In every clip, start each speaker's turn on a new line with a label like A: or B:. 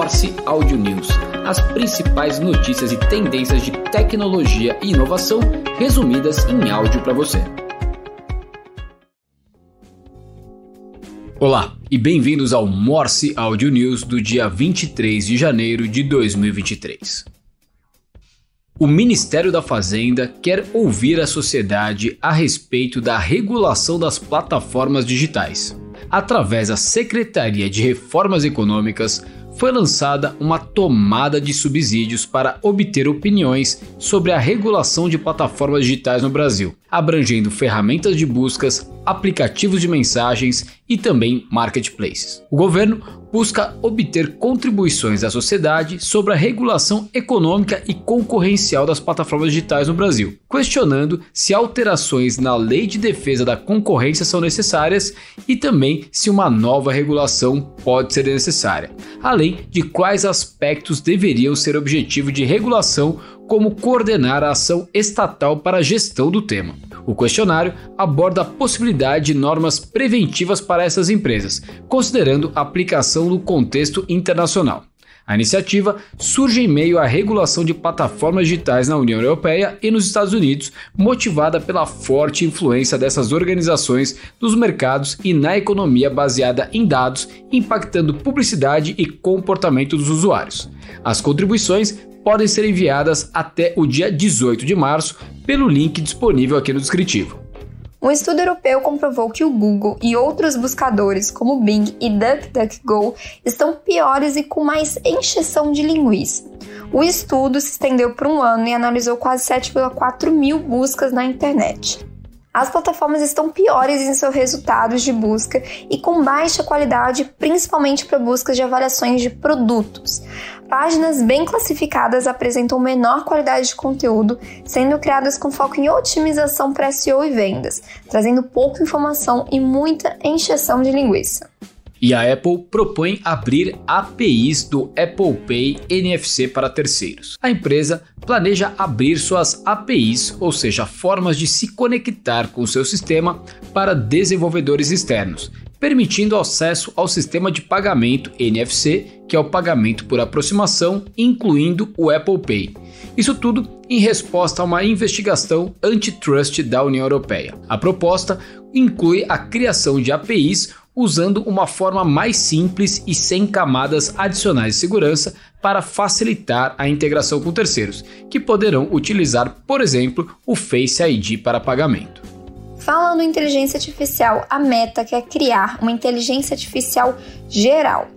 A: Morse Audio News, as principais notícias e tendências de tecnologia e inovação resumidas em áudio para você. Olá e bem-vindos ao Morse Audio News do dia 23 de janeiro de 2023. O Ministério da Fazenda quer ouvir a sociedade a respeito da regulação das plataformas digitais. Através da Secretaria de Reformas Econômicas, foi lançada uma tomada de subsídios para obter opiniões sobre a regulação de plataformas digitais no Brasil, abrangendo ferramentas de buscas, aplicativos de mensagens e também marketplaces. O governo busca obter contribuições da sociedade sobre a regulação econômica e concorrencial das plataformas digitais no Brasil, questionando se alterações na Lei de Defesa da Concorrência são necessárias e também se uma nova regulação pode ser necessária, além de quais aspectos deveriam ser objetivo de regulação, como coordenar a ação estatal para a gestão do tema. O questionário aborda a possibilidade de normas preventivas para essas empresas, considerando a aplicação no contexto internacional. A iniciativa surge em meio à regulação de plataformas digitais na União Europeia e nos Estados Unidos, motivada pela forte influência dessas organizações nos mercados e na economia baseada em dados, impactando publicidade e comportamento dos usuários. As contribuições podem ser enviadas até o dia 18 de março pelo link disponível aqui no descritivo.
B: Um estudo europeu comprovou que o Google e outros buscadores, como Bing e DuckDuckGo, estão piores e com mais encheção de linguiça. O estudo se estendeu por um ano e analisou quase 7,4 mil buscas na internet. As plataformas estão piores em seus resultados de busca e com baixa qualidade, principalmente para buscas de avaliações de produtos. Páginas bem classificadas apresentam menor qualidade de conteúdo, sendo criadas com foco em otimização para SEO e vendas, trazendo pouca informação e muita encheção de linguiça.
A: E a Apple propõe abrir APIs do Apple Pay NFC para terceiros. A empresa planeja abrir suas APIs, ou seja, formas de se conectar com seu sistema, para desenvolvedores externos, permitindo acesso ao sistema de pagamento NFC, que é o pagamento por aproximação, incluindo o Apple Pay. Isso tudo em resposta a uma investigação antitrust da União Europeia. A proposta inclui a criação de APIs usando uma forma mais simples e sem camadas adicionais de segurança para facilitar a integração com terceiros, que poderão utilizar, por exemplo, o Face ID para pagamento.
B: Falando em inteligência artificial, a Meta quer criar uma inteligência artificial geral.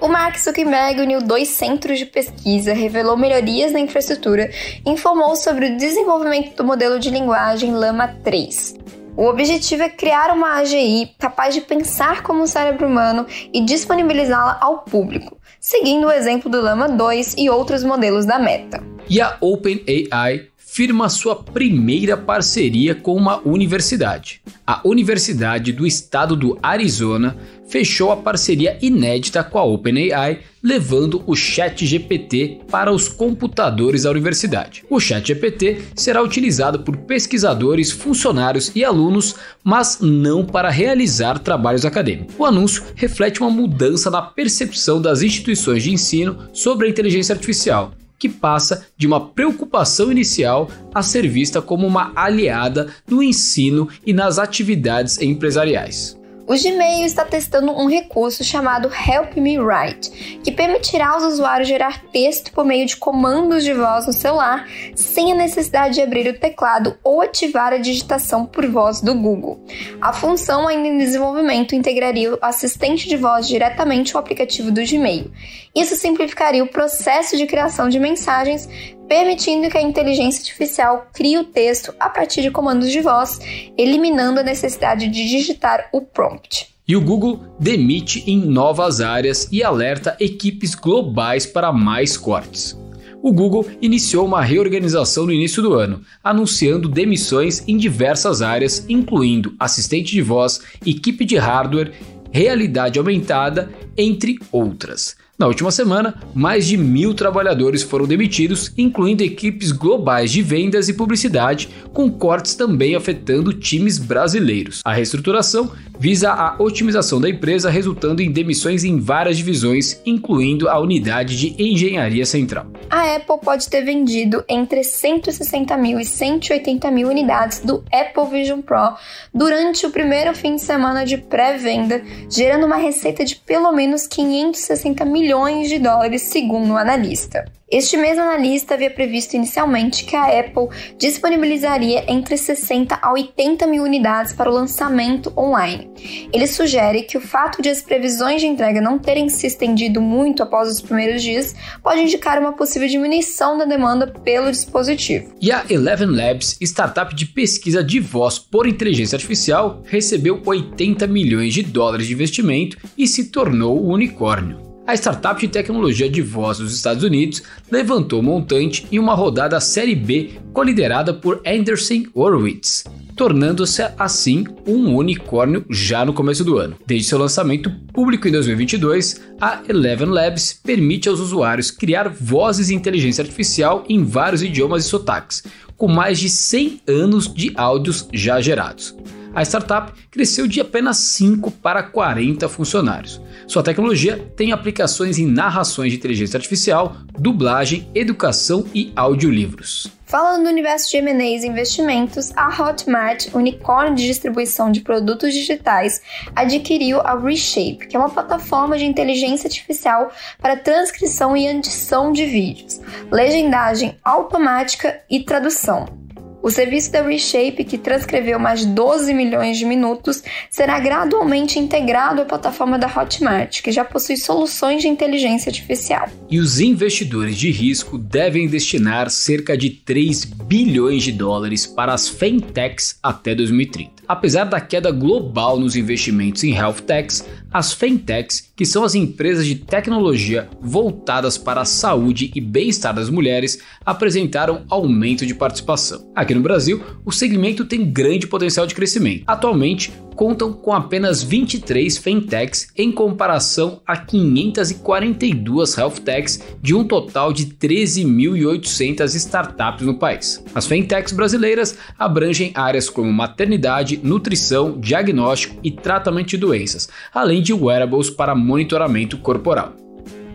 B: O Mark Zuckerberg uniu dois centros de pesquisa, revelou melhorias na infraestrutura e informou sobre o desenvolvimento do modelo de linguagem Llama 3. O objetivo é criar uma AGI capaz de pensar como o cérebro humano e disponibilizá-la ao público, seguindo o exemplo do Llama 2 e outros modelos da Meta.
A: E a OpenAI firma sua primeira parceria com uma universidade. A Universidade do Estado do Arizona fechou a parceria inédita com a OpenAI, levando o ChatGPT para os computadores da universidade. O ChatGPT será utilizado por pesquisadores, funcionários e alunos, mas não para realizar trabalhos acadêmicos. O anúncio reflete uma mudança na percepção das instituições de ensino sobre a inteligência artificial que passa de uma preocupação inicial a ser vista como uma aliada no ensino e nas atividades empresariais.
B: O Gmail está testando um recurso chamado Help Me Write, que permitirá aos usuários gerar texto por meio de comandos de voz no celular, sem a necessidade de abrir o teclado ou ativar a digitação por voz do Google. A função, ainda em desenvolvimento, integraria o assistente de voz diretamente ao aplicativo do Gmail. Isso simplificaria o processo de criação de mensagens, permitindo que a inteligência artificial crie o texto a partir de comandos de voz, eliminando a necessidade de digitar o prompt.
A: E o Google demite em novas áreas e alerta equipes globais para mais cortes. O Google iniciou uma reorganização no início do ano, anunciando demissões em diversas áreas, incluindo assistente de voz, equipe de hardware, realidade aumentada, entre outras. Na última semana, mais de mil trabalhadores foram demitidos, incluindo equipes globais de vendas e publicidade, com cortes também afetando times brasileiros. A reestruturação visa a otimização da empresa, resultando em demissões em várias divisões, incluindo a unidade de engenharia central.
B: A Apple pode ter vendido entre 160 mil e 180 mil unidades do Apple Vision Pro durante o primeiro fim de semana de pré-venda, gerando uma receita de pelo menos 560 milhões de dólares, segundo o analista. Este mesmo analista havia previsto inicialmente que a Apple disponibilizaria entre 60 a 80 mil unidades para o lançamento online. Ele sugere que o fato de as previsões de entrega não terem se estendido muito após os primeiros dias pode indicar uma possível diminuição da demanda pelo dispositivo.
A: E a Eleven Labs, startup de pesquisa de voz por inteligência artificial, recebeu 80 milhões de dólares de investimento e se tornou o unicórnio. A startup de tecnologia de voz dos Estados Unidos levantou montante em uma rodada Série B coliderada por Anderson Horowitz, tornando-se assim um unicórnio já no começo do ano. Desde seu lançamento público em 2022, a Eleven Labs permite aos usuários criar vozes de inteligência artificial em vários idiomas e sotaques, com mais de 100 anos de áudios já gerados a startup cresceu de apenas 5 para 40 funcionários. Sua tecnologia tem aplicações em narrações de inteligência artificial, dublagem, educação e audiolivros.
B: Falando do universo de M&As e investimentos, a Hotmart, unicórnio de distribuição de produtos digitais, adquiriu a Reshape, que é uma plataforma de inteligência artificial para transcrição e edição de vídeos, legendagem automática e tradução. O serviço da Reshape, que transcreveu mais 12 milhões de minutos, será gradualmente integrado à plataforma da Hotmart, que já possui soluções de inteligência artificial.
A: E os investidores de risco devem destinar cerca de 3 bilhões de dólares para as fintechs até 2030. Apesar da queda global nos investimentos em health techs, as fintechs, que são as empresas de tecnologia voltadas para a saúde e bem-estar das mulheres, apresentaram aumento de participação. Aqui no Brasil, o segmento tem grande potencial de crescimento. Atualmente, contam com apenas 23 fintechs em comparação a 542 health techs de um total de 13.800 startups no país. As fintechs brasileiras abrangem áreas como maternidade, nutrição, diagnóstico e tratamento de doenças, além de wearables para monitoramento corporal.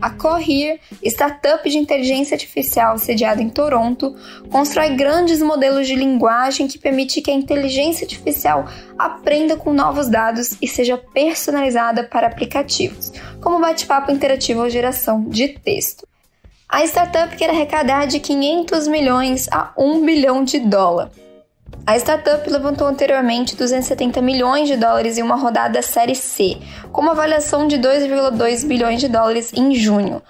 B: A Cohere, startup de inteligência artificial sediada em Toronto, constrói grandes modelos de linguagem que permite que a inteligência artificial aprenda com novos dados e seja personalizada para aplicativos, como bate-papo interativo ou geração de texto. A startup quer arrecadar de 500 milhões a 1 bilhão de dólar. A startup levantou anteriormente 270 milhões de dólares em uma rodada Série C, com uma avaliação de 2,2 bilhões de dólares em junho,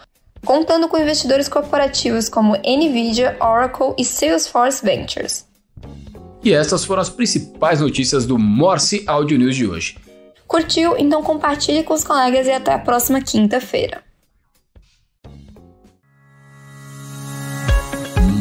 B: contando com investidores corporativos como Nvidia, Oracle e Salesforce Ventures.
A: E essas foram as principais notícias do Morse Audio News de hoje.
B: Curtiu? Então compartilhe com os colegas e até a próxima quinta-feira.